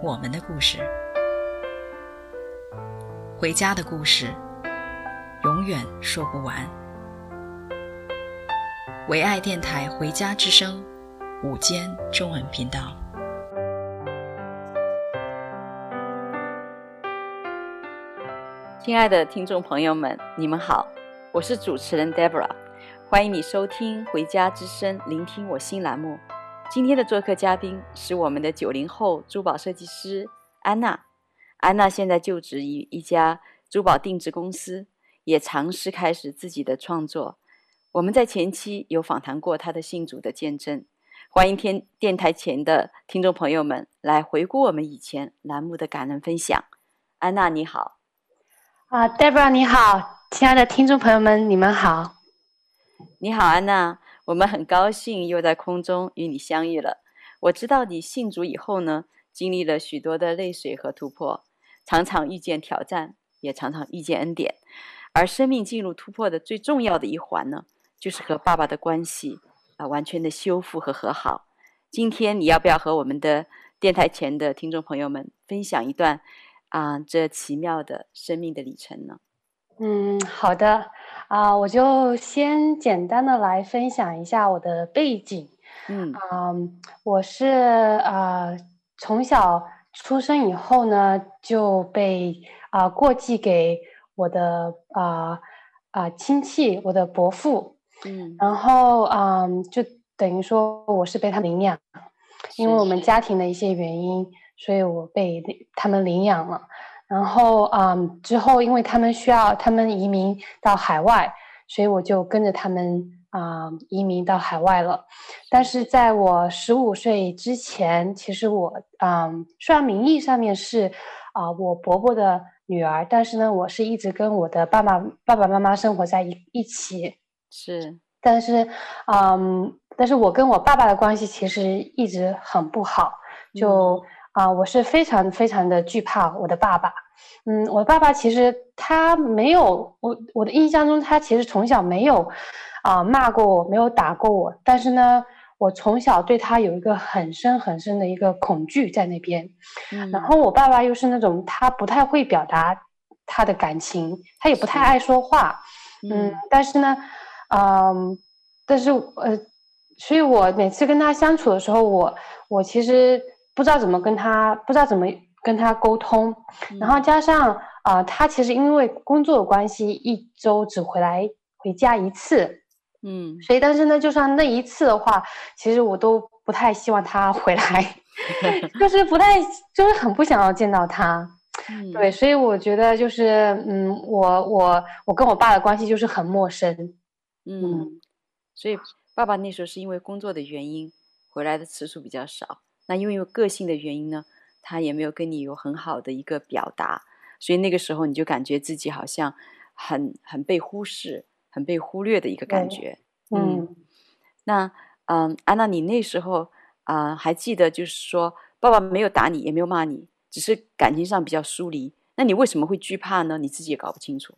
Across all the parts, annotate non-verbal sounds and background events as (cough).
我们的故事，回家的故事，永远说不完。唯爱电台《回家之声》午间中文频道，亲爱的听众朋友们，你们好，我是主持人 Deborah，欢迎你收听《回家之声》，聆听我新栏目。今天的做客嘉宾是我们的九零后珠宝设计师安娜。安娜现在就职于一家珠宝定制公司，也尝试开始自己的创作。我们在前期有访谈过她的信主的见证。欢迎天电台前的听众朋友们来回顾我们以前栏目的感人分享。安娜你好，啊，uh，Deborah 你好，亲爱的听众朋友们，你们好。你好，安娜。我们很高兴又在空中与你相遇了。我知道你信主以后呢，经历了许多的泪水和突破，常常遇见挑战，也常常遇见恩典。而生命进入突破的最重要的一环呢，就是和爸爸的关系啊，完全的修复和和好。今天你要不要和我们的电台前的听众朋友们分享一段啊，这奇妙的生命的里程呢？嗯，好的。啊，我就先简单的来分享一下我的背景。嗯，啊，我是啊，从小出生以后呢，就被啊过继给我的啊啊亲戚，我的伯父。嗯，然后啊，就等于说我是被他们领养，因为我们家庭的一些原因，所以我被他们领养了。然后，嗯，之后因为他们需要他们移民到海外，所以我就跟着他们啊、嗯、移民到海外了。但是在我十五岁之前，其实我嗯虽然名义上面是啊、呃、我伯伯的女儿，但是呢，我是一直跟我的爸爸爸爸妈妈生活在一一起。是，但是嗯，但是我跟我爸爸的关系其实一直很不好，就。嗯啊、呃，我是非常非常的惧怕我的爸爸。嗯，我的爸爸其实他没有我我的印象中，他其实从小没有啊、呃、骂过我，没有打过我。但是呢，我从小对他有一个很深很深的一个恐惧在那边。嗯，然后我爸爸又是那种他不太会表达他的感情，他也不太爱说话。嗯，嗯，但是呢，嗯、呃，但是呃，所以我每次跟他相处的时候，我我其实。不知道怎么跟他，不知道怎么跟他沟通，嗯、然后加上啊、呃，他其实因为工作的关系，一周只回来回家一次，嗯，所以但是呢，就算那一次的话，其实我都不太希望他回来，(laughs) 就是不太，就是很不想要见到他，嗯、对，所以我觉得就是，嗯，我我我跟我爸的关系就是很陌生，嗯，嗯，所以爸爸那时候是因为工作的原因回来的次数比较少。那因为有个性的原因呢，他也没有跟你有很好的一个表达，所以那个时候你就感觉自己好像很很被忽视、很被忽略的一个感觉。嗯，嗯，那嗯，安娜，你那时候啊、呃、还记得，就是说爸爸没有打你，也没有骂你，只是感情上比较疏离。那你为什么会惧怕呢？你自己也搞不清楚。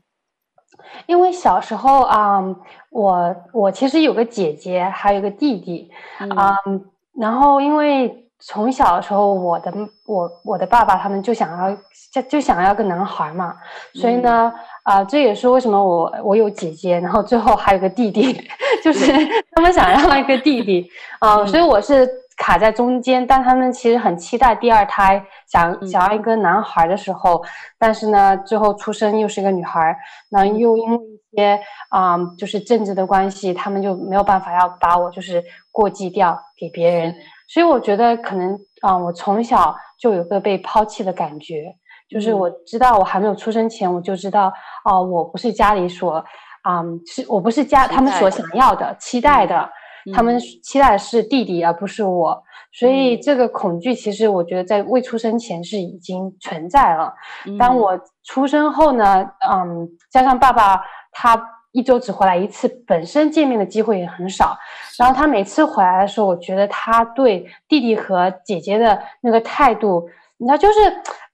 因为小时候啊、嗯，我我其实有个姐姐，还有个弟弟啊、嗯嗯，然后因为。从小的时候，我的我我的爸爸他们就想要就就想要个男孩嘛，所以呢，啊、这也是为什么我我有姐姐，然后最后还有个弟弟，(laughs) 就是他们想要一个弟弟，啊、呃，所以我是卡在中间。但他们其实很期待第二胎，想想要一个男孩的时候，但是呢，最后出生又是一个女孩，那又因为一些啊、呃，就是政治的关系，他们就没有办法要把我就是过继掉给别人。所以我觉得可能啊、呃，我从小就有个被抛弃的感觉，就是我知道我还没有出生前，我就知道啊、呃，我不是家里所啊、呃，是我不是家他们所想要的、期待的，他们期待的是弟弟而不是我，所以这个恐惧其实我觉得在未出生前是已经存在了。当我出生后呢，嗯，加上爸爸他一周只回来一次，本身见面的机会也很少，然后他每次回来的时候，我觉得他对弟弟和姐姐的那个态度，你知道，就是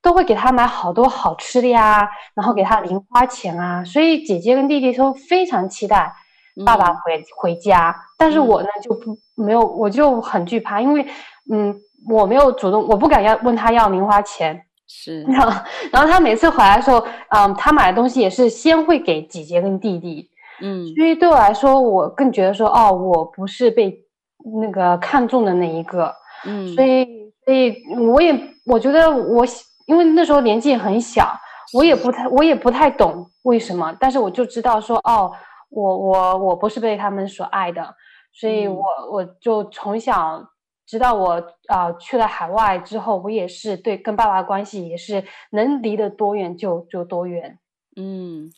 都会给他买好多好吃的呀，然后给他零花钱啊，所以姐姐跟弟弟都非常期待。爸爸回回家，但是我呢就不没有，我就很惧怕，因为嗯，我没有主动，我不敢要问他要零花钱，是，然 (laughs) 后然后他每次回来的时候，嗯，他买的东西也是先会给姐姐跟弟弟，嗯，所以对我来说，我更觉得说，哦，我不是被那个看中的那一个，嗯，所以所以我也我觉得我因为那时候年纪很小，我也不太我也不太懂为什么，但是我就知道说，哦。我我我不是被他们所爱的，所以我我就从小直到我啊、呃、去了海外之后，我也是对跟爸爸的关系也是能离得多远就就多远。嗯，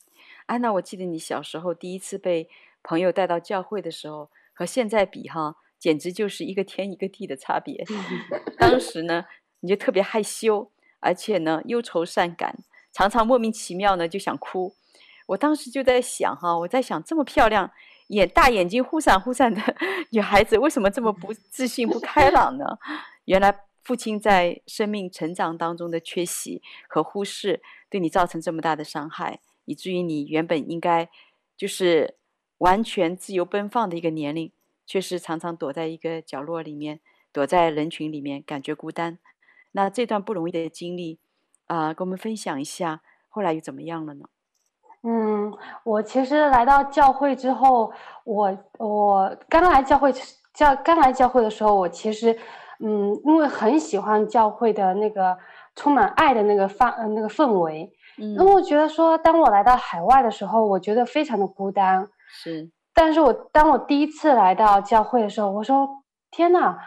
安娜，我记得你小时候第一次被朋友带到教会的时候，和现在比哈，简直就是一个天一个地的差别。(laughs) 当时呢，你就特别害羞，而且呢忧愁善感，常常莫名其妙呢就想哭。我当时就在想哈，我在想这么漂亮、眼大眼睛忽闪忽闪的女孩子，为什么这么不自信、不开朗呢？原来父亲在生命成长当中的缺席和忽视，对你造成这么大的伤害，以至于你原本应该就是完全自由奔放的一个年龄，却是常常躲在一个角落里面，躲在人群里面，感觉孤单。那这段不容易的经历啊、呃，跟我们分享一下，后来又怎么样了呢？嗯，我其实来到教会之后，我我刚来教会教刚来教会的时候，我其实嗯，因为很喜欢教会的那个充满爱的那个氛呃那个氛围，嗯，因为我觉得说，当我来到海外的时候，我觉得非常的孤单，是，但是我当我第一次来到教会的时候，我说天呐，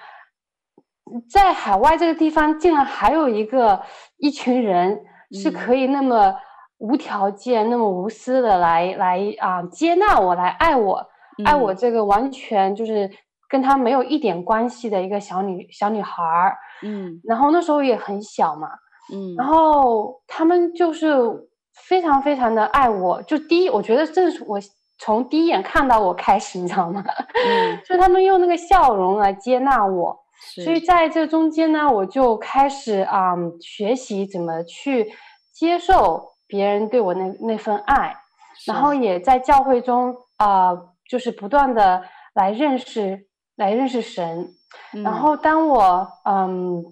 在海外这个地方竟然还有一个一群人是可以那么。嗯无条件那么无私的来来啊、呃、接纳我来爱我、嗯、爱我这个完全就是跟他没有一点关系的一个小女小女孩儿，嗯，然后那时候也很小嘛，嗯，然后他们就是非常非常的爱我，就第一我觉得这是我从第一眼看到我开始，你知道吗？嗯，(laughs) 就他们用那个笑容来接纳我，所以在这中间呢，我就开始啊、呃、学习怎么去接受。别人对我那那份爱，然后也在教会中啊、呃，就是不断的来认识，来认识神。嗯、然后当我嗯，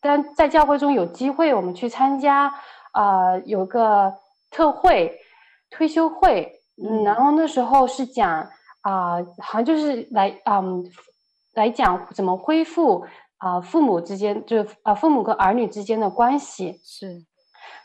当在教会中有机会，我们去参加啊、呃，有个特会、退休会，嗯，然后那时候是讲啊、呃，好像就是来嗯，来讲怎么恢复啊、呃，父母之间就是啊、呃，父母跟儿女之间的关系。是。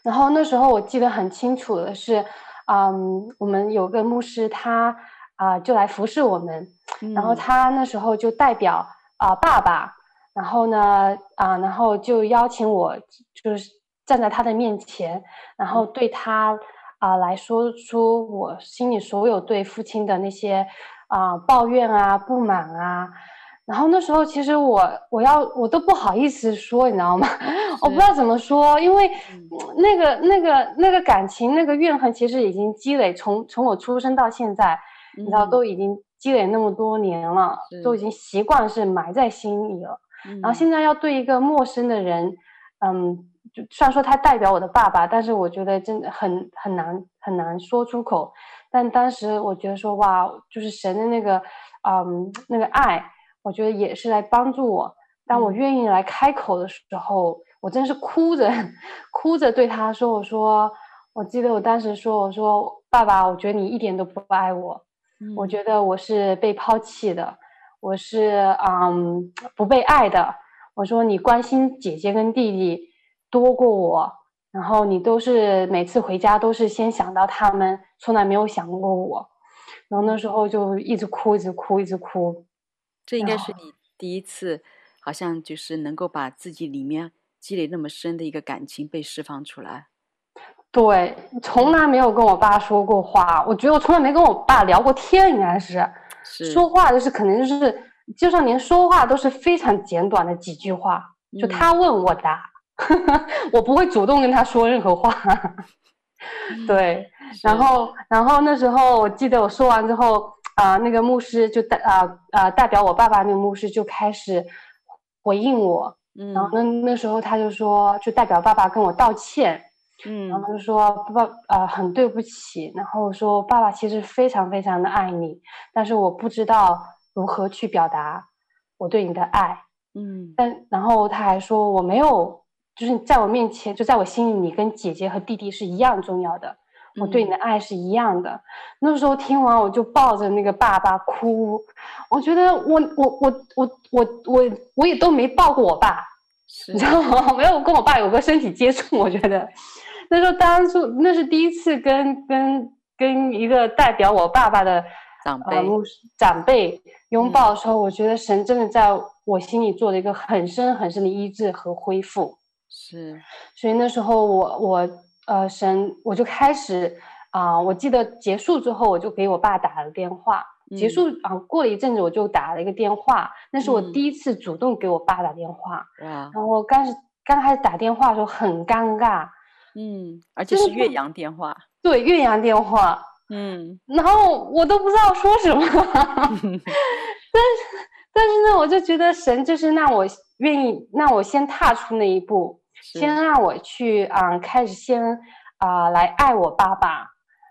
然后那时候我记得很清楚的是，嗯，我们有个牧师他啊、呃、就来服侍我们，嗯、然后他那时候就代表啊、呃、爸爸，然后呢啊、呃、然后就邀请我就是站在他的面前，然后对他啊、呃、来说出我心里所有对父亲的那些啊、呃、抱怨啊不满啊。然后那时候，其实我我要我都不好意思说，你知道吗？我不知道怎么说，因为那个那个那个感情，那个怨恨，其实已经积累，从从我出生到现在，你知道，都已经积累那么多年了，都已经习惯是埋在心里了。然后现在要对一个陌生的人，嗯，就虽然说他代表我的爸爸，但是我觉得真的很很难很难说出口。但当时我觉得说，哇，就是神的那个，嗯，那个爱。我觉得也是来帮助我。当我愿意来开口的时候，嗯、我真是哭着 (laughs) 哭着对他说：“我说，我记得我当时说，我说，爸爸，我觉得你一点都不爱我，嗯、我觉得我是被抛弃的，我是嗯不被爱的。我说你关心姐姐跟弟弟多过我，然后你都是每次回家都是先想到他们，从来没有想过我。然后那时候就一直哭，一直哭，一直哭。”这应该是你第一次，好像就是能够把自己里面积累那么深的一个感情被释放出来。对，从来没有跟我爸说过话，我觉得我从来没跟我爸聊过天，应该是，是。说话就是可能就是就算连说话都是非常简短的几句话，就他问我答，嗯、(laughs) 我不会主动跟他说任何话。(laughs) 对，然后然后那时候我记得我说完之后啊、呃，那个牧师就代啊啊、呃、代表我爸爸那个牧师就开始回应我，嗯、然后那那时候他就说，就代表爸爸跟我道歉。嗯，然后就说爸爸，呃，很对不起。然后说爸爸其实非常非常的爱你，但是我不知道如何去表达我对你的爱。嗯，但然后他还说我没有，就是在我面前，就在我心里，你跟姐姐和弟弟是一样重要的，我对你的爱是一样的。嗯、那时候听完我就抱着那个爸爸哭，我觉得我我我我我我我也都没抱过我爸，你知道吗？(laughs) 没有跟我爸有过身体接触，我觉得。那时候当初那是第一次跟跟跟一个代表我爸爸的长辈、呃、长辈拥抱的时候，嗯、我觉得神真的在我心里做了一个很深很深的医治和恢复。是，所以那时候我我呃神我就开始啊、呃，我记得结束之后我就给我爸打了电话。嗯、结束啊、呃，过了一阵子我就打了一个电话，那是我第一次主动给我爸打电话。嗯、然后我刚是刚开始打电话的时候很尴尬。嗯，而且是岳阳电话，对，岳阳电话，嗯，然后我都不知道说什么，(laughs) 但是但是呢，我就觉得神就是让我愿意，让我先踏出那一步，是先让我去啊、呃，开始先啊、呃、来爱我爸爸，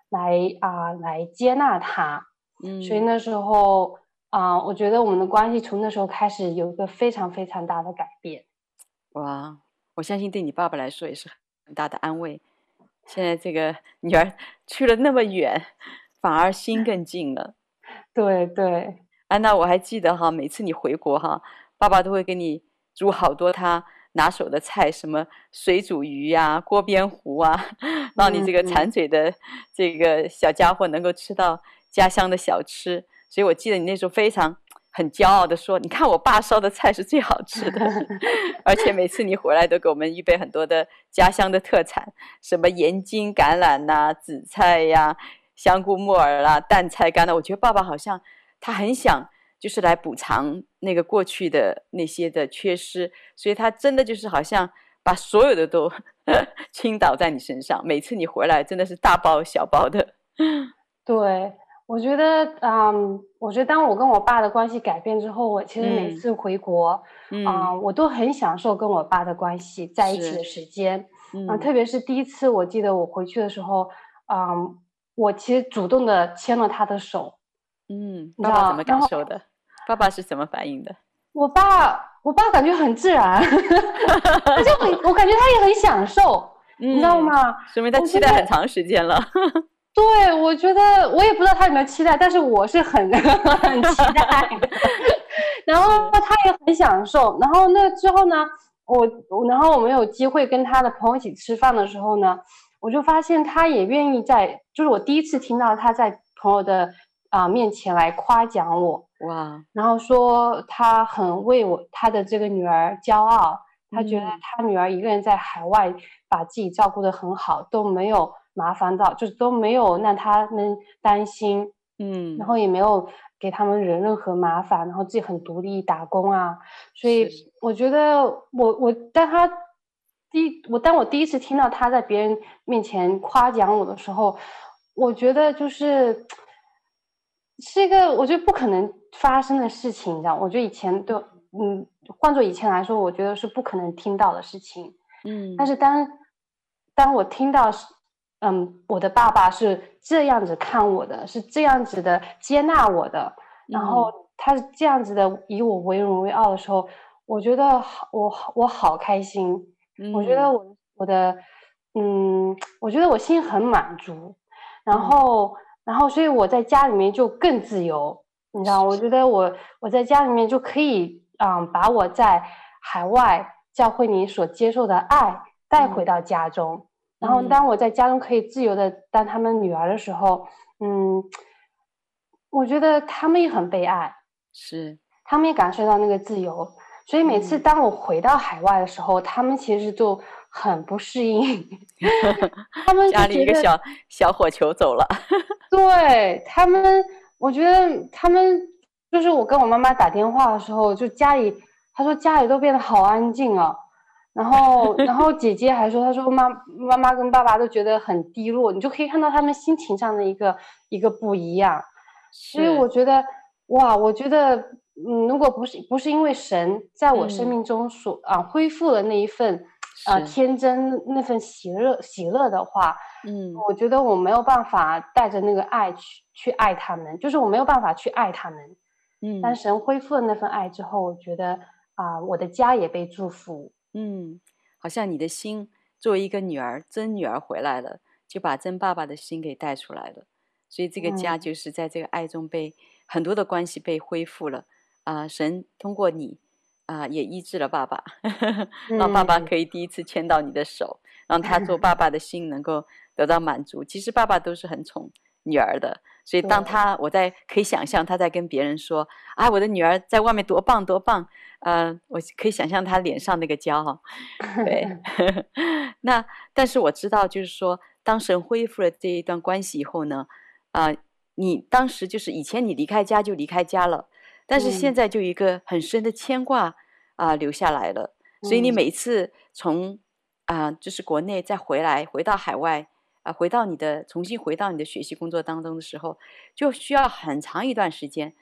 来啊、呃、来接纳他，嗯，所以那时候啊、呃，我觉得我们的关系从那时候开始有一个非常非常大的改变，哇，我相信对你爸爸来说也是。很大的安慰。现在这个 (laughs) 女儿去了那么远，反而心更近了。(laughs) 对对，安娜，我还记得哈，每次你回国哈，爸爸都会给你煮好多他拿手的菜，什么水煮鱼呀、啊、锅边糊啊，(laughs) 让你这个馋嘴的这个小家伙能够吃到家乡的小吃。所以我记得你那时候非常。很骄傲地说：“你看我爸烧的菜是最好吃的，(laughs) 而且每次你回来都给我们预备很多的家乡的特产，什么盐津橄榄呐、啊、紫菜呀、啊、香菇木耳啦、啊、淡菜干的。我觉得爸爸好像他很想就是来补偿那个过去的那些的缺失，所以他真的就是好像把所有的都 (laughs) 倾倒在你身上。每次你回来真的是大包小包的，(laughs) 对。”我觉得，嗯，我觉得当我跟我爸的关系改变之后，我其实每次回国，啊、嗯嗯，我都很享受跟我爸的关系在一起的时间，嗯，嗯，特别是第一次，我记得我回去的时候，嗯，我其实主动的牵了他的手，嗯，爸爸怎么感受的？爸爸是怎么反应的？我爸，我爸感觉很自然，(laughs) 他就很，我感觉他也很享受，嗯、你知道吗？说明他期待很长时间了。(laughs) 对，我觉得我也不知道他有没有期待，但是我是很 (laughs) 很期待的。然后他也很享受。然后那之后呢，我然后我们有机会跟他的朋友一起吃饭的时候呢，我就发现他也愿意在，就是我第一次听到他在朋友的啊、呃、面前来夸奖我哇，然后说他很为我他的这个女儿骄傲，他觉得他女儿一个人在海外把自己照顾得很好，都没有。麻烦到就是都没有让他们担心，嗯，然后也没有给他们惹任何麻烦，然后自己很独立打工啊，所以我觉得我我当他第我当我第一次听到他在别人面前夸奖我的时候，我觉得就是是一个我觉得不可能发生的事情，你知道？我觉得以前都嗯，换做以前来说，我觉得是不可能听到的事情，嗯，但是当当我听到。嗯，我的爸爸是这样子看我的，是这样子的接纳我的，然后他是这样子的以我为荣为傲的时候，我觉得好，我我好开心，嗯、我觉得我我的，嗯，我觉得我心很满足，然后、嗯、然后所以我在家里面就更自由，你知道，我觉得我我在家里面就可以，嗯，把我在海外教会里所接受的爱带回到家中。嗯然后，当我在家中可以自由的当他们女儿的时候，嗯，我觉得他们也很被爱，是，他们也感受到那个自由。所以每次当我回到海外的时候，嗯、他们其实就很不适应，(laughs) 他们家里一个小小火球走了，对他们，我觉得他们就是我跟我妈妈打电话的时候，就家里，她说家里都变得好安静啊。然后，然后姐姐还说，她说妈妈妈跟爸爸都觉得很低落，你就可以看到他们心情上的一个一个不一样。所以我觉得，哇，我觉得，嗯，如果不是不是因为神在我生命中所、嗯、啊恢复了那一份啊天真那份喜乐喜乐的话，嗯，我觉得我没有办法带着那个爱去去爱他们，就是我没有办法去爱他们。嗯，但神恢复了那份爱之后，我觉得啊，我的家也被祝福。嗯，好像你的心作为一个女儿，真女儿回来了，就把真爸爸的心给带出来了。所以这个家就是在这个爱中被、嗯、很多的关系被恢复了啊！神通过你啊，也医治了爸爸，让爸爸可以第一次牵到你的手，让他做爸 (laughs) 爸的心能够得到满足。其实爸爸都是很宠女儿的，所以当他我在可以想象他在跟别人说啊，我的女儿在外面多棒多棒。呃，我可以想象他脸上那个骄傲，对。(laughs) (laughs) 那但是我知道，就是说，当神恢复了这一段关系以后呢，啊、呃，你当时就是以前你离开家就离开家了，但是现在就一个很深的牵挂啊、呃、留下来了。所以你每次从啊、呃、就是国内再回来，回到海外啊、呃，回到你的重新回到你的学习工作当中的时候，就需要很长一段时间。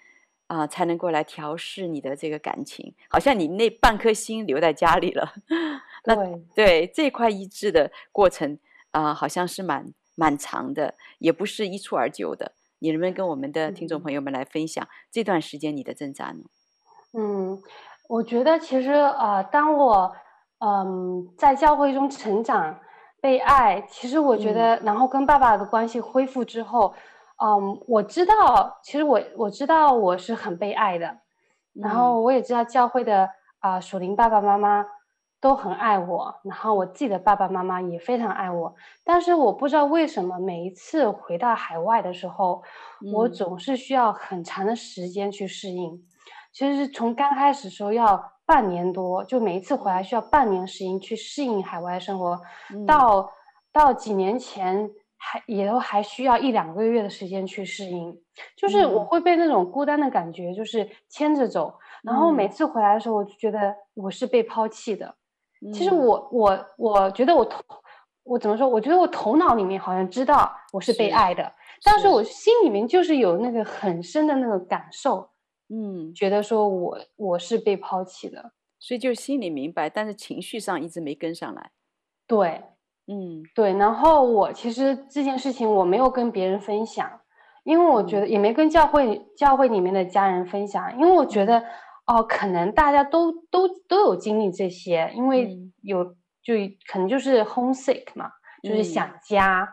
啊、呃，才能够来调试你的这个感情，好像你那半颗心留在家里了。(laughs) 那对，对这块医治的过程啊、呃，好像是蛮蛮长的，也不是一蹴而就的。你能不能跟我们的听众朋友们来分享这段时间你的挣扎呢？嗯，我觉得其实啊、呃，当我嗯、呃、在教会中成长、被爱，其实我觉得，嗯、然后跟爸爸的关系恢复之后。嗯，um, 我知道，其实我我知道我是很被爱的，嗯、然后我也知道教会的啊、呃、属灵爸爸妈妈都很爱我，然后我自己的爸爸妈妈也非常爱我，但是我不知道为什么每一次回到海外的时候，嗯、我总是需要很长的时间去适应。其实从刚开始时候要半年多，就每一次回来需要半年时间去适应海外生活，嗯、到到几年前。还也都还需要一两个月的时间去适应，就是我会被那种孤单的感觉就是牵着走，嗯、然后每次回来的时候，我就觉得我是被抛弃的。嗯、其实我我我觉得我头我怎么说？我觉得我头脑里面好像知道我是被爱的，是但是我心里面就是有那个很深的那个感受，嗯，觉得说我我是被抛弃的，所以就心里明白，但是情绪上一直没跟上来，对。嗯，对，然后我其实这件事情我没有跟别人分享，因为我觉得也没跟教会教会里面的家人分享，因为我觉得哦，可能大家都都都有经历这些，因为有就可能就是 homesick 嘛，就是想家，嗯、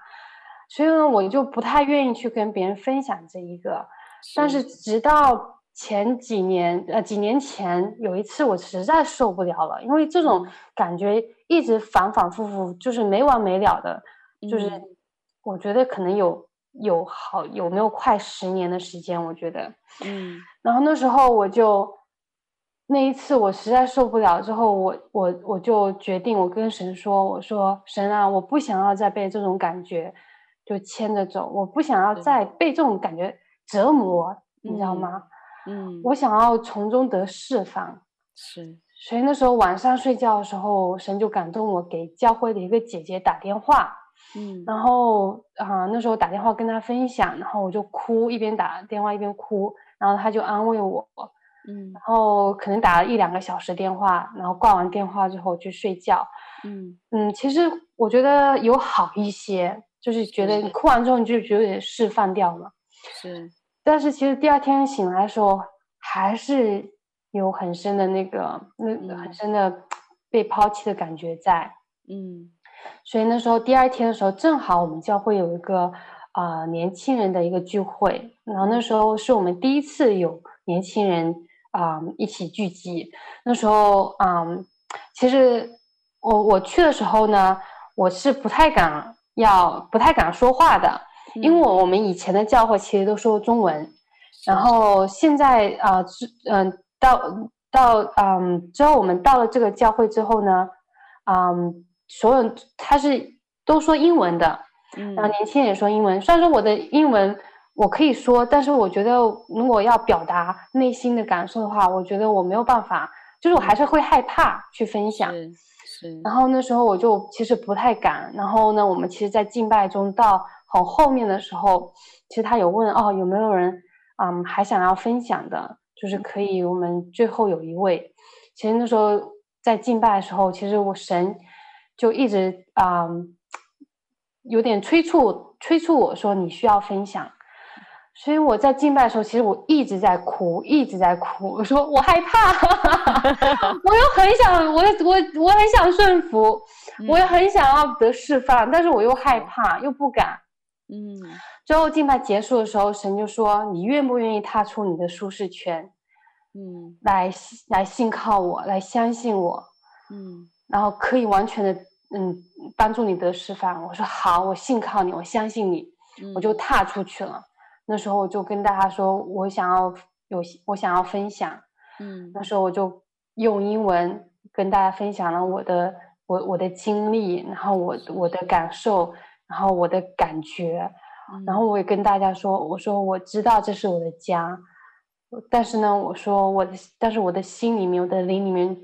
所以呢，我就不太愿意去跟别人分享这一个，是但是直到。前几年，呃，几年前有一次，我实在受不了了，因为这种感觉一直反反复复，就是没完没了的，就是我觉得可能有有好有没有快十年的时间，我觉得，嗯，然后那时候我就那一次我实在受不了之后，我我我就决定，我跟神说，我说神啊，我不想要再被这种感觉就牵着走，我不想要再被这种感觉折磨，你知道吗？嗯，我想要从中得释放，是，所以那时候晚上睡觉的时候，神就感动我给教会的一个姐姐打电话，嗯，然后啊、呃，那时候打电话跟她分享，然后我就哭，一边打电话一边哭，然后她就安慰我，嗯，然后可能打了一两个小时电话，然后挂完电话之后去睡觉，嗯。嗯，其实我觉得有好一些，就是觉得你。哭完之后你就觉得有点释放掉了，是。但是其实第二天醒来的时候，还是有很深的那个那很深的被抛弃的感觉在。嗯，所以那时候第二天的时候，正好我们教会有一个啊、呃、年轻人的一个聚会，然后那时候是我们第一次有年轻人啊、呃、一起聚集。那时候啊、呃，其实我我去的时候呢，我是不太敢要不太敢说话的。因为我们以前的教会其实都说中文，然后现在啊，嗯、呃，到到嗯之后我们到了这个教会之后呢，嗯，所有他是都说英文的，然后年轻人也说英文。虽然说我的英文我可以说，但是我觉得如果要表达内心的感受的话，我觉得我没有办法，就是我还是会害怕去分享。是。是。然后那时候我就其实不太敢。然后呢，我们其实，在敬拜中到很后面的时候，其实他有问哦，有没有人嗯还想要分享的？就是可以，我们最后有一位。其实那时候在敬拜的时候，其实我神就一直嗯有点催促催促我说你需要分享。所以我在敬拜的时候，其实我一直在哭，一直在哭。我说我害怕，(laughs) 我又很想，我我我很想顺服，嗯、我也很想要得释放，但是我又害怕，又不敢。嗯。最后敬拜结束的时候，神就说：“你愿不愿意踏出你的舒适圈？嗯，来来信靠我，来相信我。嗯，然后可以完全的嗯帮助你得释放。”我说：“好，我信靠你，我相信你。嗯”我就踏出去了。那时候我就跟大家说，我想要有，我想要分享。嗯，那时候我就用英文跟大家分享了我的我我的经历，然后我我的感受，然后我的感觉，嗯，然后我也跟大家说，我说我知道这是我的家，但是呢，我说我的，但是我的心里面，我的灵里面，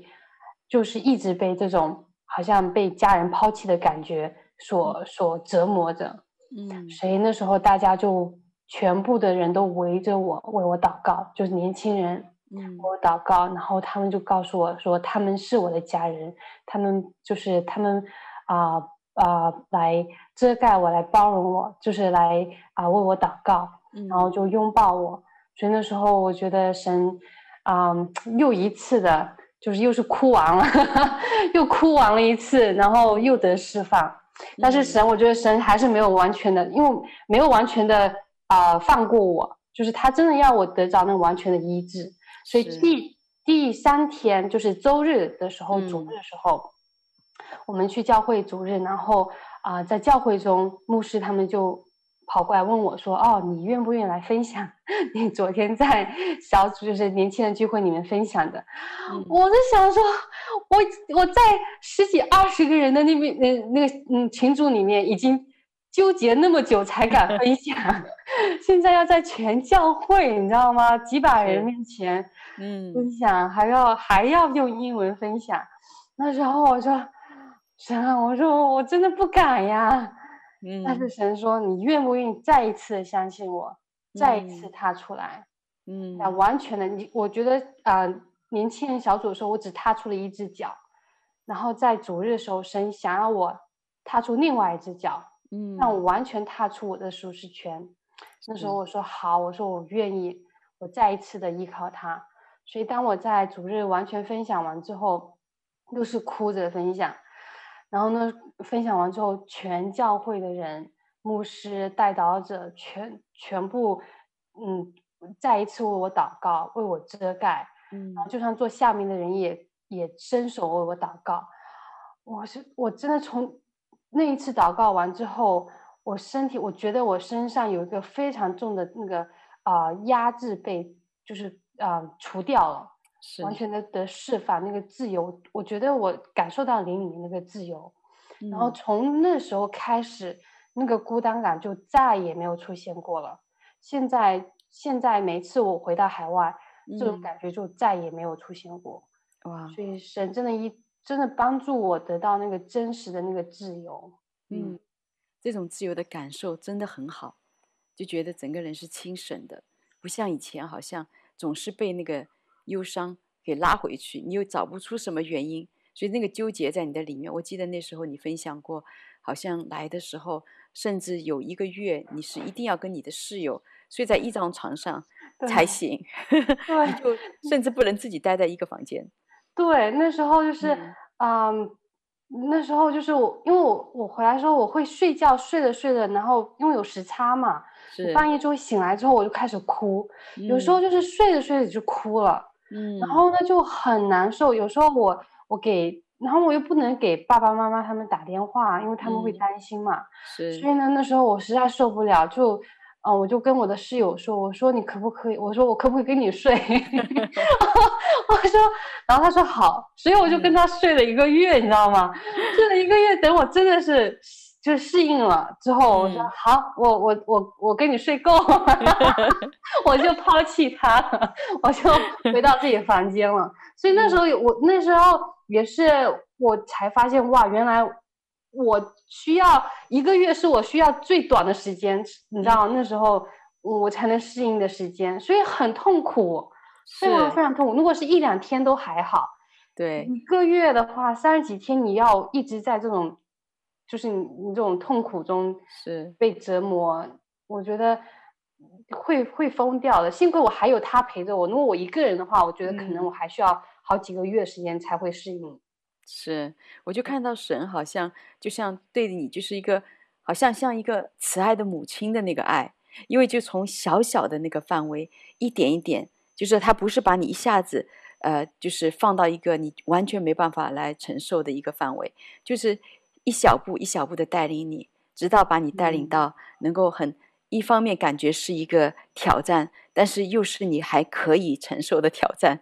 就是一直被这种好像被家人抛弃的感觉所所折磨着。嗯，所以那时候大家就。全部的人都围着我，为我祷告，就是年轻人，嗯，为我祷告，然后他们就告诉我说，他们是我的家人，他们就是他们啊啊、呃呃、来遮盖我，来包容我，就是来啊、呃、为我祷告，然后就拥抱我。所以那时候我觉得神啊、呃、又一次的，就是又是哭完了，(laughs) 又哭完了一次，然后又得释放。但是神，我觉得神还是没有完全的，因为没有完全的。啊、呃，放过我，就是他真的要我得着那完全的医治，所以第第三天就是周日的时候，主日的时候，嗯、我们去教会主日，然后啊、呃，在教会中，牧师他们就跑过来问我说：“哦，你愿不愿意来分享 (laughs) 你昨天在小组就是年轻人聚会里面分享的？”嗯、我在想说，我我在十几二十个人的那边那那个嗯群组里面已经。纠结那么久才敢 (laughs) 分享，现在要在全教会，你知道吗？几百人面前，嗯，分享还要还要用英文分享，那时候我说神啊，我说我真的不敢呀，嗯，但是神说你愿不愿意再一次相信我，再一次踏出来，嗯，那完全的你，我觉得啊、呃，年轻人小组的时候，我只踏出了一只脚，然后在主日的时候，神想要我踏出另外一只脚。嗯，让我完全踏出我的舒适圈。那时候我说好，我说我愿意，我再一次的依靠他。所以当我在主日完全分享完之后，又是哭着分享。然后呢，分享完之后，全教会的人、牧师、代导者全全部，嗯，再一次为我祷告，为我遮盖。嗯，然后就算坐下面的人也也伸手为我祷告。我是我真的从。那一次祷告完之后，我身体我觉得我身上有一个非常重的那个啊、呃、压制被就是啊、呃、除掉了，是完全的的释放那个自由，我觉得我感受到灵里面那个自由，嗯、然后从那时候开始，那个孤单感就再也没有出现过了。现在现在每次我回到海外，嗯、这种感觉就再也没有出现过。哇，所以神真的一。真的帮助我得到那个真实的那个自由，嗯，这种自由的感受真的很好，就觉得整个人是清醒的，不像以前好像总是被那个忧伤给拉回去，你又找不出什么原因，所以那个纠结在你的里面。我记得那时候你分享过，好像来的时候，甚至有一个月你是一定要跟你的室友睡在一张床上才行，对，(laughs) 你就甚至不能自己待在一个房间。对，那时候就是，嗯，嗯，那时候就是我，因为我我回来的时候我会睡觉，睡着睡着，然后因为有时差嘛，是半夜就会醒来之后我就开始哭，嗯、有时候就是睡着睡着就哭了，嗯，然后呢就很难受，有时候我我给，然后我又不能给爸爸妈妈他们打电话，因为他们会担心嘛，嗯、是，所以呢那时候我实在受不了，就。嗯，我就跟我的室友说，我说你可不可以？我说我可不可以跟你睡？(laughs) 我说，然后他说好，所以我就跟他睡了一个月，嗯、你知道吗？睡了一个月，等我真的是就适应了之后，我说、嗯、好，我我我我跟你睡够了，(laughs) 我就抛弃他了，我就回到自己房间了。所以那时候我那时候也是我才发现哇，原来我需要一个月是我需要最短的时间，你知道那时候我才能适应的时间，所以很痛苦，非常非常痛苦。如果是一两天都还好，对，一个月的话，三十几天你要一直在这种。就是你，你这种痛苦中是被折磨，我觉得会会疯掉的。幸亏我还有他陪着我，如果我一个人的话，我觉得可能我还需要好几个月时间才会适应。嗯、是，我就看到神好像就像对你就是一个，好像像一个慈爱的母亲的那个爱，因为就从小小的那个范围一点一点，就是他不是把你一下子呃，就是放到一个你完全没办法来承受的一个范围，就是。一小步一小步的带领你，直到把你带领到能够很一方面感觉是一个挑战，但是又是你还可以承受的挑战，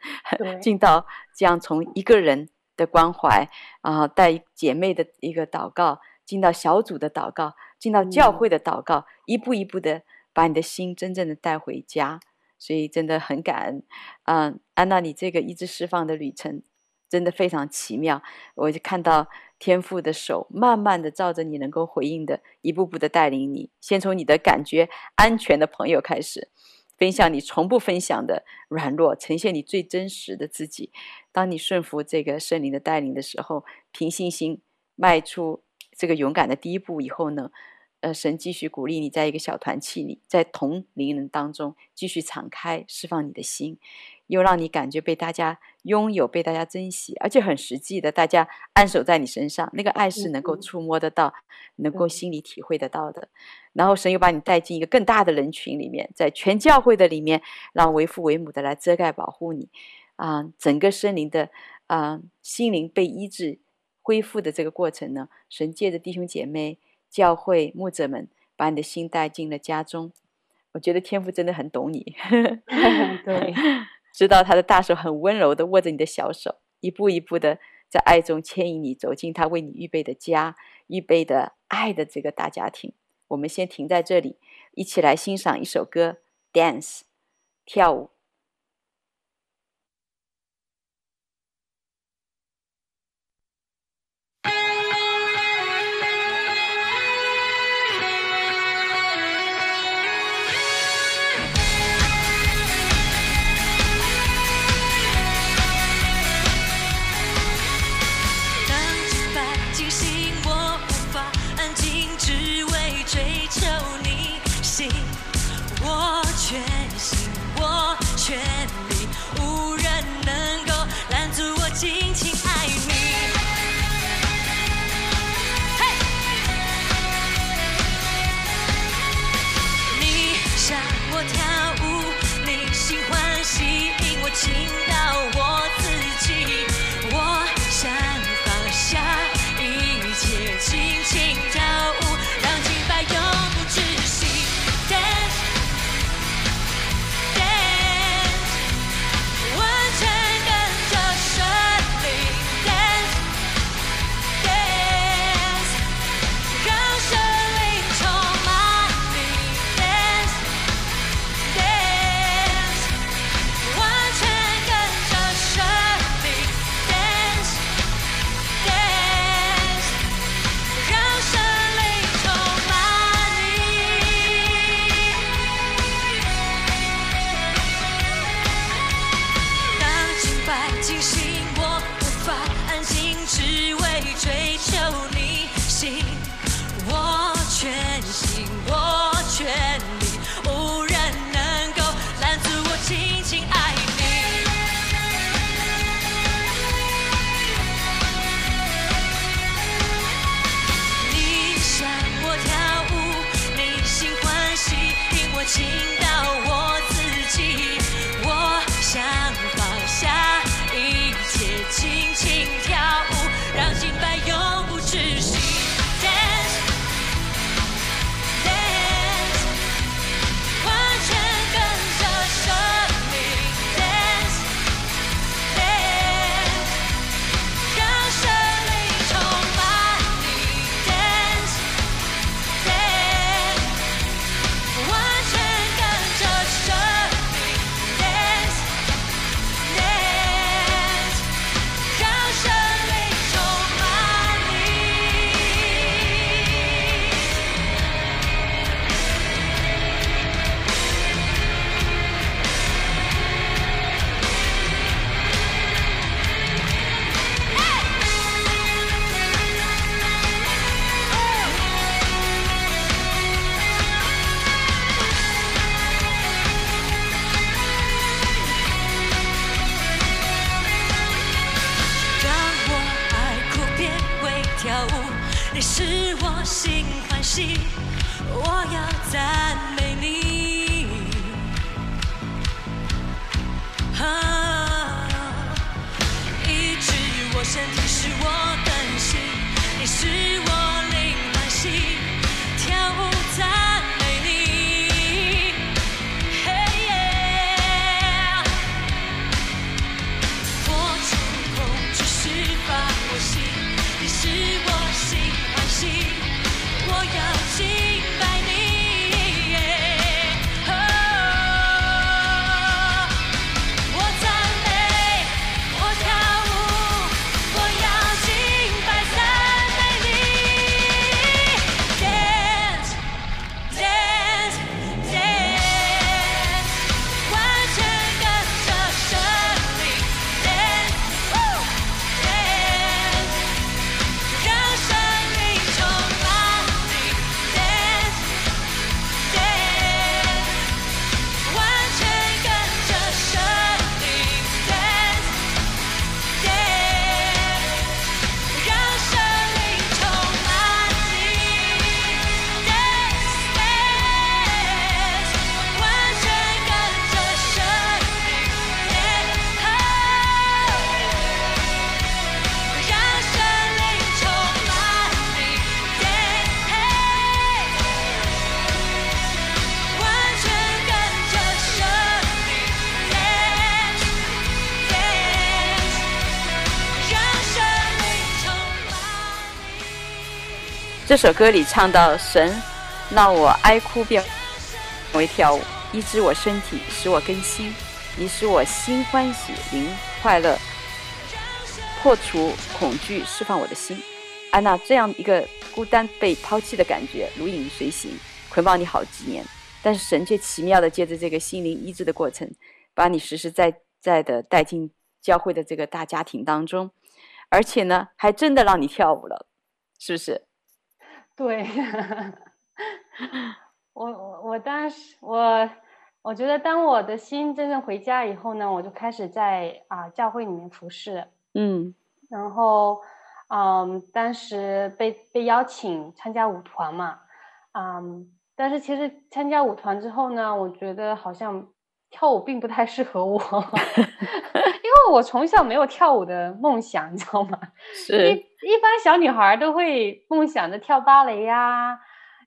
进到这样从一个人的关怀啊，带姐妹的一个祷告，进到小组的祷告，进到教会的祷告，一步一步的把你的心真正的带回家，所以真的很感恩，嗯，安娜，你这个一直释放的旅程真的非常奇妙，我就看到。天父的手慢慢的照着你能够回应的，一步步的带领你。先从你的感觉安全的朋友开始，分享你从不分享的软弱，呈现你最真实的自己。当你顺服这个圣灵的带领的时候，凭信心迈出这个勇敢的第一步以后呢，呃，神继续鼓励你在一个小团契里，在同龄人当中继续敞开释放你的心。又让你感觉被大家拥有，被大家珍惜，而且很实际的，大家安守在你身上，那个爱是能够触摸得到，能够心里体会得到的。然后神又把你带进一个更大的人群里面，在全教会的里面，让为父为母的来遮盖保护你，啊，整个生灵的啊心灵被医治恢复的这个过程呢，神借着弟兄姐妹、教会牧者们，把你的心带进了家中。我觉得天父真的很懂你，(laughs) 对。知道他的大手很温柔的握着你的小手，一步一步的在爱中牵引你走进他为你预备的家，预备的爱的这个大家庭。我们先停在这里，一起来欣赏一首歌，Dance，跳舞。这首歌里唱到：“神让我哀哭变为跳舞，医治我身体，使我更新，你使我心欢喜，灵快乐，破除恐惧，释放我的心。”安娜这样一个孤单被抛弃的感觉，如影随形，捆绑你好几年，但是神却奇妙的借着这个心灵医治的过程，把你实实在在的带进教会的这个大家庭当中，而且呢，还真的让你跳舞了，是不是？对，我我我当时我我觉得当我的心真正回家以后呢，我就开始在啊教会里面服侍，嗯。然后嗯，当时被被邀请参加舞团嘛，嗯，但是其实参加舞团之后呢，我觉得好像跳舞并不太适合我，(laughs) 因为我从小没有跳舞的梦想，你知道吗？是一一般小女孩都会梦想着跳芭蕾呀、啊，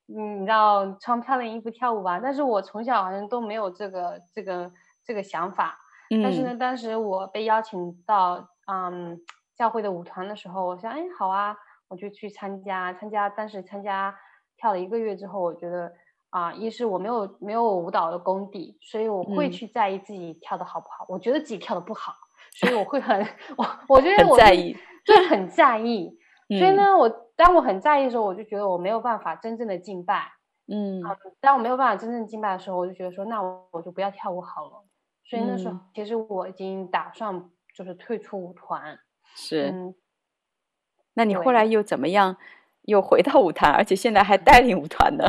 嗯，你知道穿漂亮衣服跳舞吧？但是我从小好像都没有这个这个这个想法。嗯、但是呢，当时我被邀请到嗯教会的舞团的时候，我想，哎，好啊，我就去参加参加。当时参加跳了一个月之后，我觉得啊，一是我没有没有舞蹈的功底，所以我会去在意自己跳的好不好。嗯、我觉得自己跳的不好，所以我会很 (laughs) 我我觉得我在意，就很在意。所以呢，我当我很在意的时候，我就觉得我没有办法真正的敬拜。嗯，当我没有办法真正敬拜的时候，我就觉得说，那我我就不要跳舞好了。所以那时候，其实我已经打算就是退出舞团。是。嗯，那你后来又怎么样？又回到舞团，而且现在还带领舞团呢？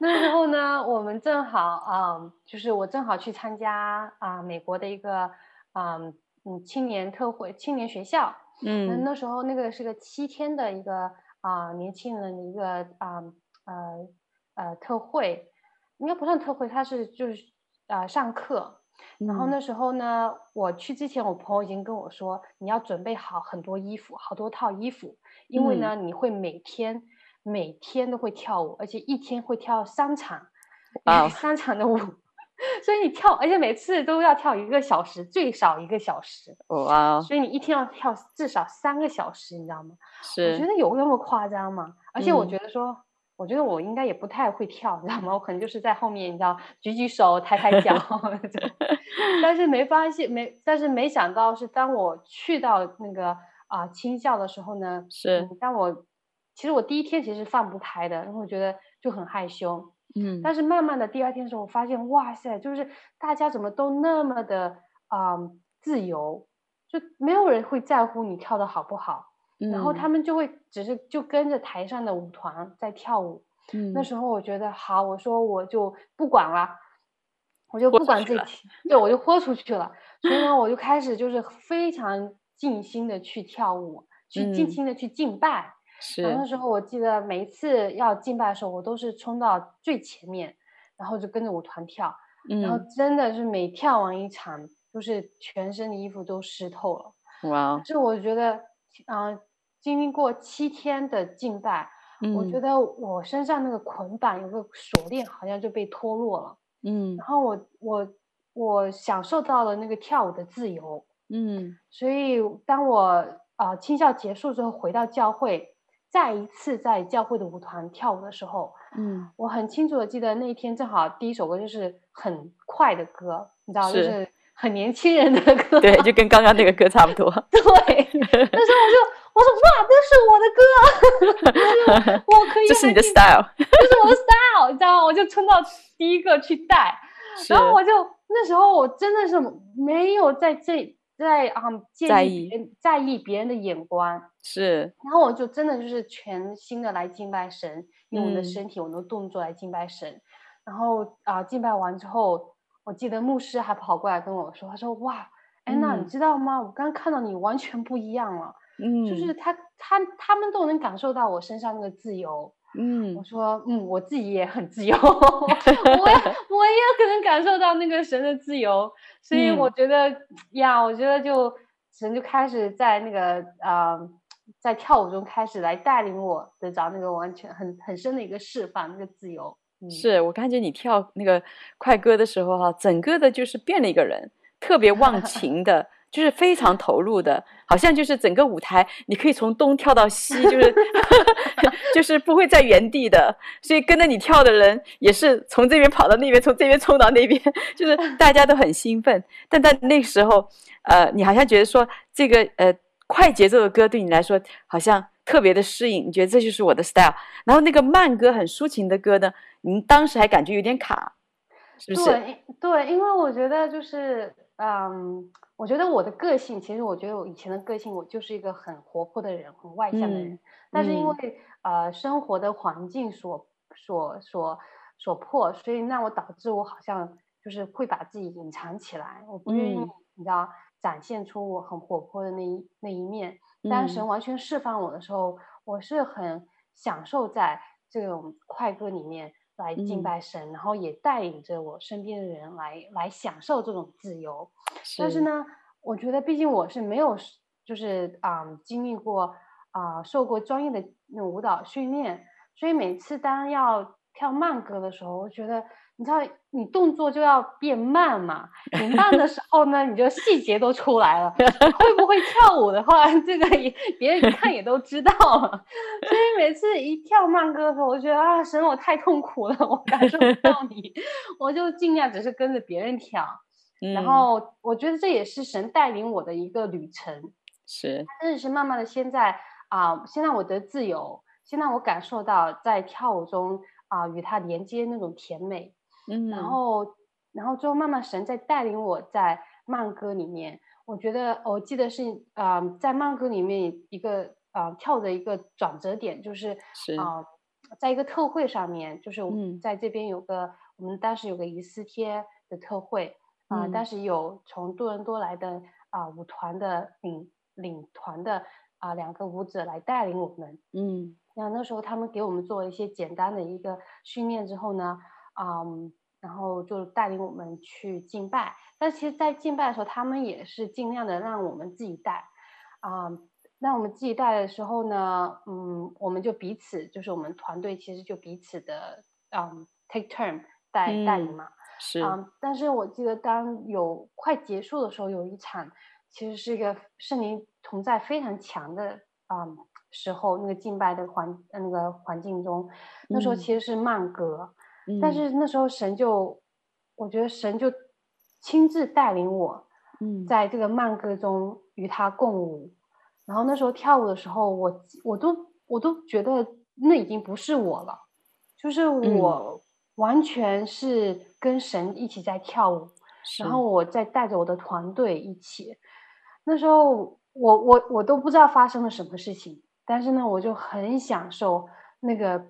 那时候呢，我们正好啊、嗯，就是我正好去参加啊、呃、美国的一个啊嗯，嗯青年特会青年学校。嗯，那那时候那个是个七天的一个啊、呃、年轻人的一个啊呃呃特会，应该不算特会，它是就是啊、呃、上课。然后那时候呢，我去之前，我朋友已经跟我说，你要准备好很多衣服，好多套衣服，因为呢，你会每天每天都会跳舞，而且一天会跳三场，啊，三场的舞，(laughs) 所以你跳，而且每次都要跳一个小时，最少一个小时，哇，所以你一天要跳至少三个小时，你知道吗？是，我觉得有那么夸张吗？而且我觉得说。我觉得我应该也不太会跳，你知道吗？我可能就是在后面，你知道，举举手、抬抬脚。(laughs) 但是没发现，没，但是没想到是当我去到那个啊、呃、青校的时候呢，是、嗯。当我其实我第一天其实放不开的，然后我觉得就很害羞。嗯。但是慢慢的第二天的时候，我发现哇塞，就是大家怎么都那么的啊、呃、自由，就没有人会在乎你跳的好不好。然后他们就会只是就跟着台上的舞团在跳舞，嗯，那时候我觉得好，我说我就不管了，我就不管自己，对，我就豁出去了。所以呢，我就开始就是非常尽心的去跳舞，去尽心的去敬拜，是。然后那时候我记得每一次要敬拜的时候，我都是冲到最前面，然后就跟着舞团跳。嗯。然后真的是每跳完一场，就是全身的衣服都湿透了。哇！就我觉得，嗯、呃，经历过七天的敬拜。嗯、我觉得我身上那个捆绑有个锁链，好像就被脱落了。嗯，然后我我我享受到了那个跳舞的自由。嗯，所以当我啊、呃、青校结束之后回到教会，再一次在教会的舞团跳舞的时候，嗯，我很清楚的记得那一天正好第一首歌就是很快的歌，你知道，就是很年轻人的歌，对，就跟刚刚那个歌差不多。(laughs) 对，那时候我就。我说哇，这是我的歌，(laughs) 我可以。这是你的 style，(laughs) 这是我的 style，你知道吗？我就冲到第一个去带，然后我就那时候我真的是没有在这在啊、um, 在意在意别人的眼光，是。然后我就真的就是全心的来敬拜神，用我的身体、我的动作来敬拜神。嗯、然后啊，敬拜完之后，我记得牧师还跑过来跟我说：“他说哇，安娜，你知道吗？我刚刚看到你完全不一样了。”嗯，就是他，他，他们都能感受到我身上那个自由。嗯，我说，嗯，我自己也很自由，(laughs) 我也，(laughs) 我也可能感受到那个神的自由。所以我觉得、嗯、呀，我觉得就神就开始在那个啊、呃，在跳舞中开始来带领我得着那个完全很很深的一个释放，那个自由。嗯、是我感觉你跳那个快歌的时候哈，整个的就是变了一个人，特别忘情的。就是非常投入的，好像就是整个舞台，你可以从东跳到西，就是 (laughs) (laughs) 就是不会在原地的。所以跟着你跳的人也是从这边跑到那边，从这边冲到那边，(laughs) 就是大家都很兴奋。但在那个时候，呃，你好像觉得说这个呃快节奏的歌对你来说好像特别的适应，你觉得这就是我的 style。然后那个慢歌很抒情的歌呢，你当时还感觉有点卡，是不是？对，对，因为我觉得就是嗯。我觉得我的个性，其实我觉得我以前的个性，我就是一个很活泼的人，很外向的人。嗯、但是因为、嗯、呃生活的环境所所所所迫，所以那我导致我好像就是会把自己隐藏起来，我不愿意、嗯、你知道展现出我很活泼的那一那一面。当神完全释放我的时候，嗯、我是很享受在这种快歌里面。来敬拜神，嗯、然后也带领着我身边的人来来享受这种自由。是但是呢，我觉得毕竟我是没有，就是啊、嗯，经历过啊、呃，受过专业的那种舞蹈训练，所以每次当要跳慢歌的时候，我觉得。你知道，你动作就要变慢嘛？你慢的时候呢，你就细节都出来了。会不会跳舞的话，这个也别人一看也都知道了。所以每次一跳慢歌的时候，我觉得啊，神，我太痛苦了，我感受不到你，我就尽量只是跟着别人跳。嗯、然后我觉得这也是神带领我的一个旅程。是，真的是慢慢的，现在啊，现在我得自由，现在我感受到在跳舞中啊，与他连接那种甜美。嗯，然后，然后最后慢慢神在带领我在慢歌里面，我觉得我记得是啊、呃，在慢歌里面一个啊、呃、跳的一个转折点，就是啊、呃，在一个特会上面，就是我们在这边有个、嗯、我们当时有个以斯帖的特会。啊，当时有从多伦多来的啊、呃、舞团的领领团的啊、呃、两个舞者来带领我们，嗯，那那时候他们给我们做了一些简单的一个训练之后呢，嗯。然后就带领我们去敬拜，但其实，在敬拜的时候，他们也是尽量的让我们自己带，啊、嗯，那我们自己带的时候呢，嗯，我们就彼此，就是我们团队其实就彼此的，嗯，take turn 带带领嘛，嗯、是、嗯，但是我记得当有快结束的时候，有一场其实是一个圣灵同在非常强的，嗯，时候，那个敬拜的环那个环境中，那时候其实是慢歌。嗯但是那时候神就，我觉得神就亲自带领我，在这个慢歌中与他共舞。然后那时候跳舞的时候，我我都我都觉得那已经不是我了，就是我完全是跟神一起在跳舞，然后我在带着我的团队一起。那时候我我我都不知道发生了什么事情，但是呢，我就很享受那个。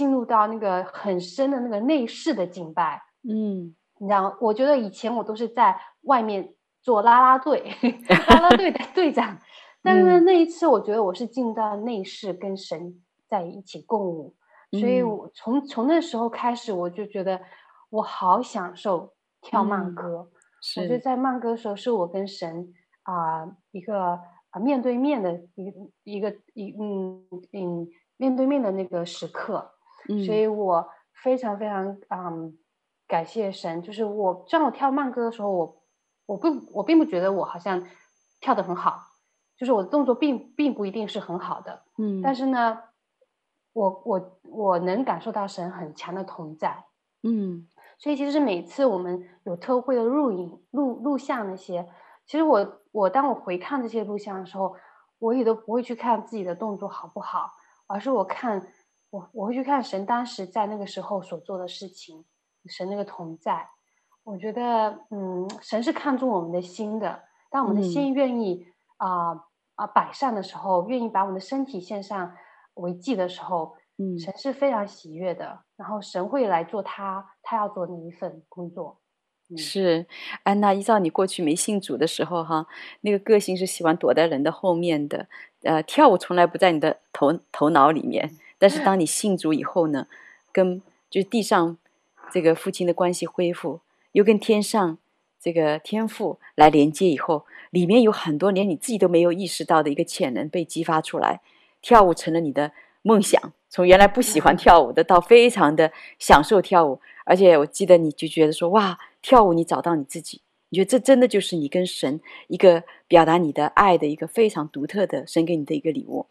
进入到那个很深的那个内室的敬拜，嗯，你知道，我觉得以前我都是在外面做啦啦队，(laughs) 啦啦队的 (laughs) 队长，但是呢，那一次我觉得我是进到内室跟神在一起共舞，所以我从从那时候开始，我就觉得我好享受跳慢歌。我觉得在慢歌的时候，是我跟神啊、呃、一个啊面对面的一个一个一嗯嗯面对面的那个时刻，所以我非常非常嗯感谢神。就是我让我跳慢歌的时候，我我不我并不觉得我好像跳得很好，就是我的动作并并不一定是很好的，嗯，但是呢，我我我能感受到神很强的同在，嗯。所以其实每次我们有特会的录影、录录像那些，其实我我当我回看这些录像的时候，我也都不会去看自己的动作好不好，而是我看我我会去看神当时在那个时候所做的事情，神那个同在。我觉得，嗯，神是看重我们的心的。当我们的心愿意啊啊、呃、摆上的时候，愿意把我们的身体献上为祭的时候。嗯，神是非常喜悦的，然后神会来做他他要做的那一份工作。嗯、是安娜，依照你过去没信主的时候哈，那个个性是喜欢躲在人的后面的，呃，跳舞从来不在你的头头脑里面。但是当你信主以后呢，跟就是地上这个父亲的关系恢复，又跟天上这个天父来连接以后，里面有很多连你自己都没有意识到的一个潜能被激发出来，跳舞成了你的梦想。从原来不喜欢跳舞的，到非常的享受跳舞，而且我记得你就觉得说，哇，跳舞你找到你自己，你觉得这真的就是你跟神一个表达你的爱的一个非常独特的神给你的一个礼物。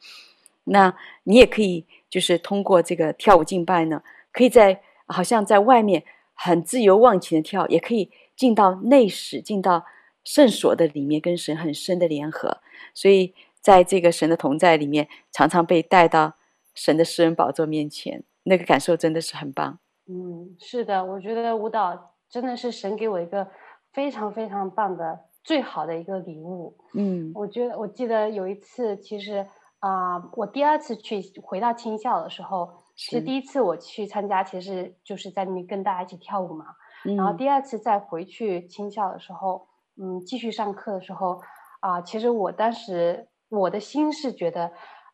那你也可以就是通过这个跳舞敬拜呢，可以在好像在外面很自由忘情的跳，也可以进到内室，进到圣所的里面，跟神很深的联合。所以在这个神的同在里面，常常被带到。神的私人宝座面前，那个感受真的是很棒。嗯，是的，我觉得舞蹈真的是神给我一个非常非常棒的、最好的一个礼物。嗯，我觉得我记得有一次，其实啊、呃，我第二次去回到青校的时候，其实第一次我去参加，其实就是在那边跟大家一起跳舞嘛。嗯、然后第二次再回去青校的时候，嗯，继续上课的时候啊、呃，其实我当时我的心是觉得。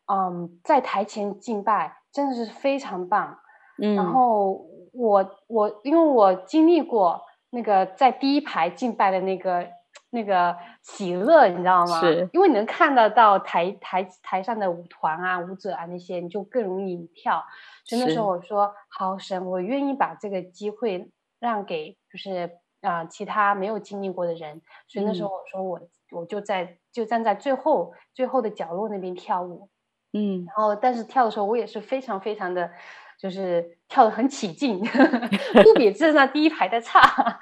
嗯，在台前敬拜真的是非常棒。嗯，然后我我因为我经历过那个在第一排敬拜的那个那个喜乐，你知道吗？是，因为你能看得到台台台上的舞团啊、舞者啊那些，你就更容易跳。所以那时候我说：“好神，我愿意把这个机会让给就是啊、呃、其他没有经历过的人。”所以那时候我说我、嗯、我就在就站在最后最后的角落那边跳舞。嗯，然后但是跳的时候，我也是非常非常的，就是跳得很起劲，不比站在第一排的差。(laughs)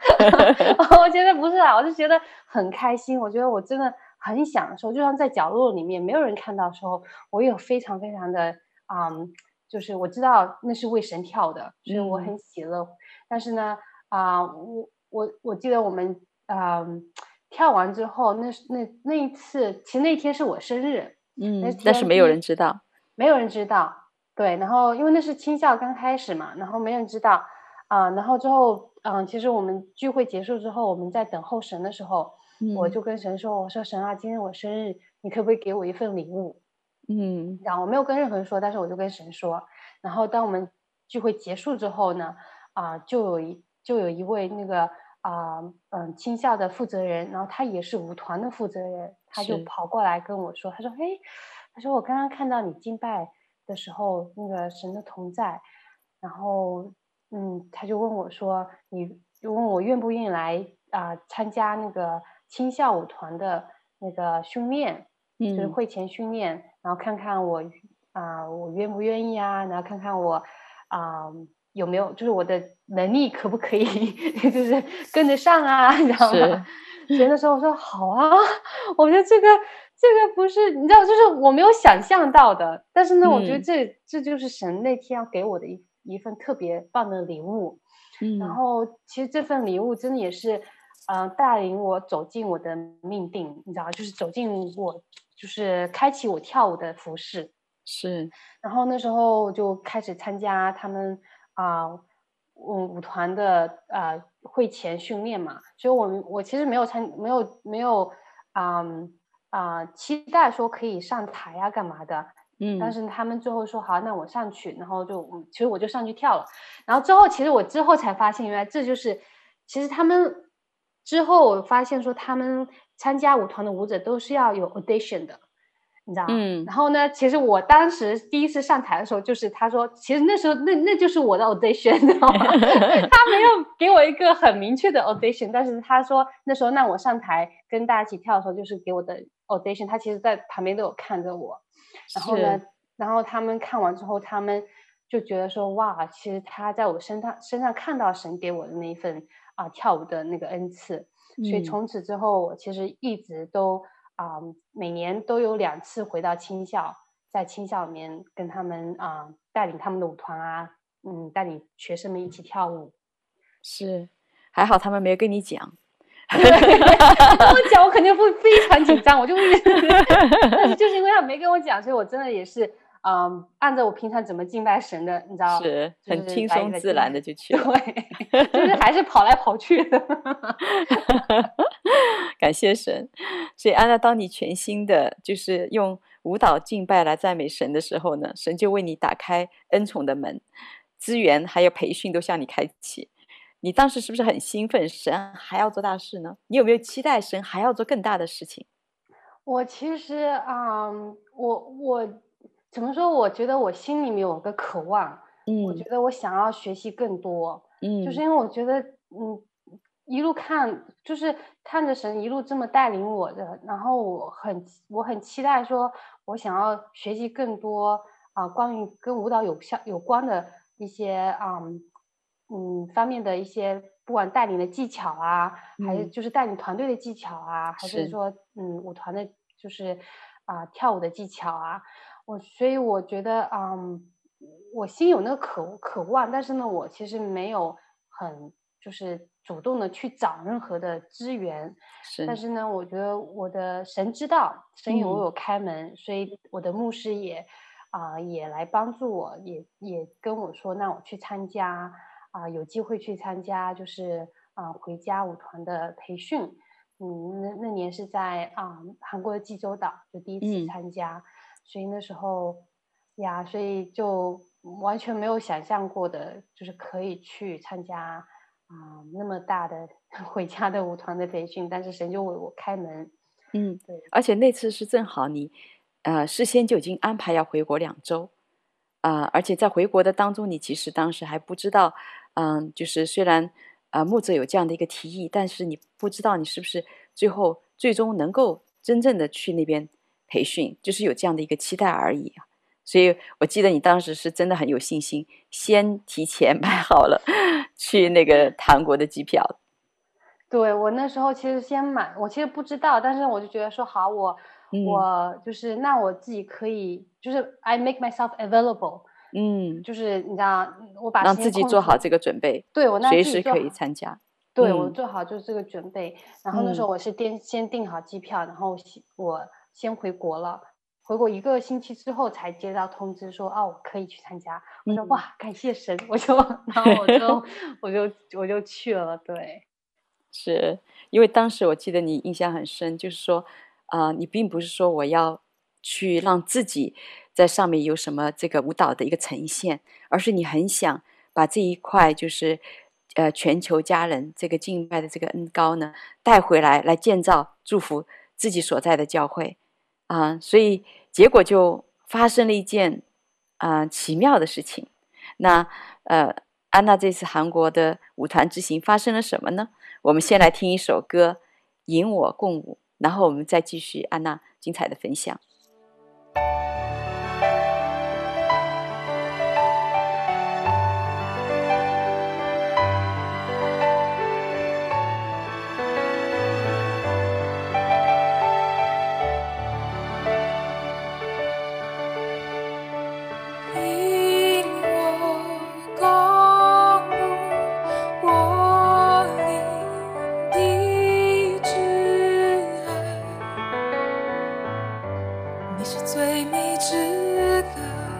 (laughs) 我觉得不是啊，我就觉得很开心。我觉得我真的很享受，就像在角落里面没有人看到的时候，我也非常非常的嗯，就是我知道那是为神跳的，所以我很喜乐。嗯、但是呢，啊、呃，我我我记得我们嗯跳完之后，那那那一次，其实那天是我生日。嗯，但是没有人知道，没有人知道，对。然后因为那是青校刚开始嘛，然后没人知道啊、呃。然后之后，嗯、呃，其实我们聚会结束之后，我们在等候神的时候，嗯、我就跟神说：“我说神啊，今天我生日，你可不可以给我一份礼物？”嗯，然后我没有跟任何人说，但是我就跟神说。然后当我们聚会结束之后呢，啊、呃，就有一就有一位那个啊，嗯、呃，青校的负责人，然后他也是舞团的负责人。他就跑过来跟我说：“他说，哎，他说我刚刚看到你敬拜的时候，那个神的同在，然后，嗯，他就问我说，你就问我愿不愿意来啊、呃、参加那个青校舞团的那个训练，嗯、就是会前训练，然后看看我啊、呃，我愿不愿意啊，然后看看我啊、呃、有没有，就是我的能力可不可以，(laughs) 就是跟得上啊，你知道吗？”所以那时候我说好啊，(laughs) 我觉得这个这个不是你知道，就是我没有想象到的。但是呢，我觉得这、嗯、这就是神那天要给我的一一份特别棒的礼物。嗯，然后其实这份礼物真的也是，嗯、呃，带领我走进我的命定，你知道，就是走进我，就是开启我跳舞的服饰。是，然后那时候就开始参加他们啊。呃嗯，舞团的呃会前训练嘛，所以我我其实没有参没有没有嗯啊、呃、期待说可以上台呀、啊、干嘛的。嗯，但是他们最后说好，那我上去，然后就其实我就上去跳了。然后之后其实我之后才发现，原来这就是其实他们之后我发现说他们参加舞团的舞者都是要有 audition 的。你知道吗？嗯，然后呢，其实我当时第一次上台的时候，就是他说，其实那时候那那就是我的 audition，你知道吗？(laughs) 他没有给我一个很明确的 audition，但是他说那时候那我上台跟大家一起跳的时候，就是给我的 audition。他其实在旁边都有看着我，然后呢，然后他们看完之后，他们就觉得说，哇，其实他在我身上身上看到神给我的那一份啊、呃、跳舞的那个恩赐，所以从此之后，我其实一直都。啊、呃，每年都有两次回到青校，在青校里面跟他们啊、呃、带领他们的舞团啊，嗯，带领学生们一起跳舞。是，还好他们没有跟你讲。(laughs) 跟我讲，我肯定会非常紧张，我就会。但 (laughs) 是就是因为他没跟我讲，所以我真的也是。嗯，按照我平常怎么敬拜神的，你知道，是很轻松自然的就去了，对，就是还是跑来跑去的。(laughs) 感谢神，所以安娜，当你全新的，就是用舞蹈敬拜来赞美神的时候呢，神就为你打开恩宠的门，资源还有培训都向你开启。你当时是不是很兴奋？神还要做大事呢？你有没有期待神还要做更大的事情？我其实，嗯，我我。怎么说？我觉得我心里面有个渴望，嗯，我觉得我想要学习更多，嗯，就是因为我觉得，嗯，一路看，就是看着神一路这么带领我的，然后我很我很期待说，我想要学习更多啊，关于跟舞蹈有相有关的一些啊，嗯方面的一些，不管带领的技巧啊，嗯，还是就是带领团队的技巧啊，还是说嗯舞团的，就是啊跳舞的技巧啊。我所以我觉得，嗯，我心有那个渴渴望，但是呢，我其实没有很就是主动的去找任何的资源。是。但是呢，我觉得我的神知道，神有我有开门，嗯，所以我的牧师也啊，呃，也来帮助我，也也跟我说，那我去参加啊，呃，有机会去参加，就是啊，呃，回家舞团的培训。嗯，那那年是在啊，呃，韩国的济州岛，就第一次参加。嗯所以那时候呀，所以就完全没有想象过的，就是可以去参加啊、呃、那么大的 (laughs) 回家的舞团的培训，但是神就为我开门。嗯，对。而且那次是正好你，呃，事先就已经安排要回国两周，啊、呃，而且在回国的当中，你其实当时还不知道，嗯、呃，就是虽然啊、呃、牧者有这样的一个提议，但是你不知道你是不是最后最终能够真正的去那边。培训就是有这样的一个期待而已，所以我记得你当时是真的很有信心，先提前 (laughs) 买好了去那个韩国的机票。对，我那时候其实先买，我其实不知道，但是我就觉得说好，我、嗯、我就是那我自己可以，就是 I make myself available，嗯，就是你知道，我把让自己做好这个准备，对我那随时可以参加，对、嗯、我做好就是这个准备。然后那时候我是先先订好机票，然后我。先回国了，回国一个星期之后才接到通知说，哦，我可以去参加。我说哇，感谢神，我就，然后我就，(laughs) 我就，我就去了。对，是因为当时我记得你印象很深，就是说，啊、呃，你并不是说我要去让自己在上面有什么这个舞蹈的一个呈现，而是你很想把这一块，就是呃全球家人这个敬拜的这个恩膏呢带回来，来建造祝福自己所在的教会。啊，所以结果就发生了一件啊奇妙的事情。那呃，安娜这次韩国的舞团之行发生了什么呢？我们先来听一首歌，《引我共舞》，然后我们再继续安娜精彩的分享。Música 你是最迷之歌。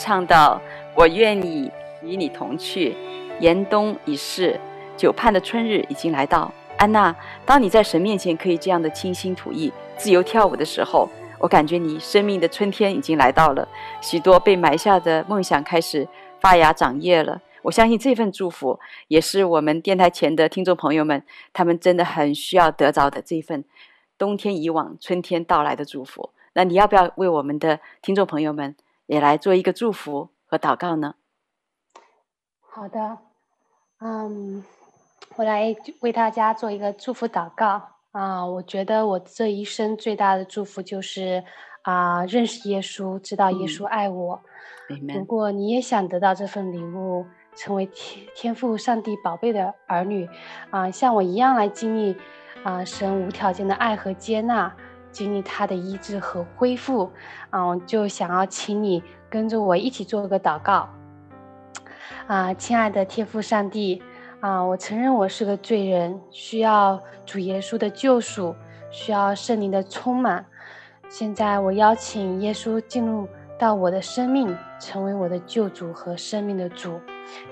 唱到：“我愿意与你同去，严冬已逝，久盼的春日已经来到。”安娜，当你在神面前可以这样的倾心吐意、自由跳舞的时候，我感觉你生命的春天已经来到了，许多被埋下的梦想开始发芽长叶了。我相信这份祝福也是我们电台前的听众朋友们，他们真的很需要得着的这份冬天已往、春天到来的祝福。那你要不要为我们的听众朋友们？也来做一个祝福和祷告呢。好的，嗯，我来为大家做一个祝福祷告啊。我觉得我这一生最大的祝福就是啊，认识耶稣，知道耶稣爱我。嗯、如果你也想得到这份礼物，成为天天赋上帝宝贝的儿女啊，像我一样来经历啊，神无条件的爱和接纳。经历他的医治和恢复，嗯，就想要请你跟着我一起做个祷告。啊，亲爱的天父上帝，啊，我承认我是个罪人，需要主耶稣的救赎，需要圣灵的充满。现在我邀请耶稣进入到我的生命，成为我的救主和生命的主，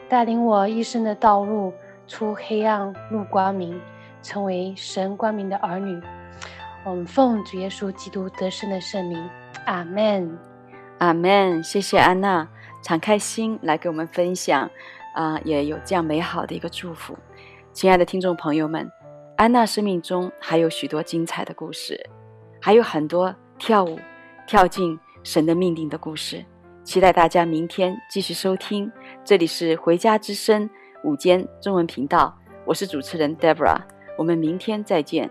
带领我一生的道路，出黑暗入光明，成为神光明的儿女。我们奉主耶稣基督得胜的圣名，阿门，阿门。谢谢安娜，敞开心来给我们分享，啊、也有这样美好的一个祝福。亲爱的听众朋友们，安娜生命中还有许多精彩的故事，还有很多跳舞跳进神的命定的故事。期待大家明天继续收听。这里是回家之声午间中文频道，我是主持人 Debra，我们明天再见。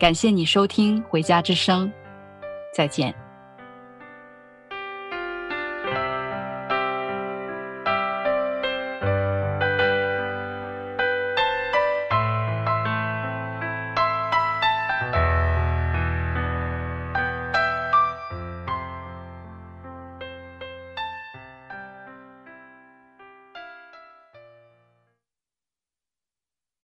感谢你收听《回家之声》，再见。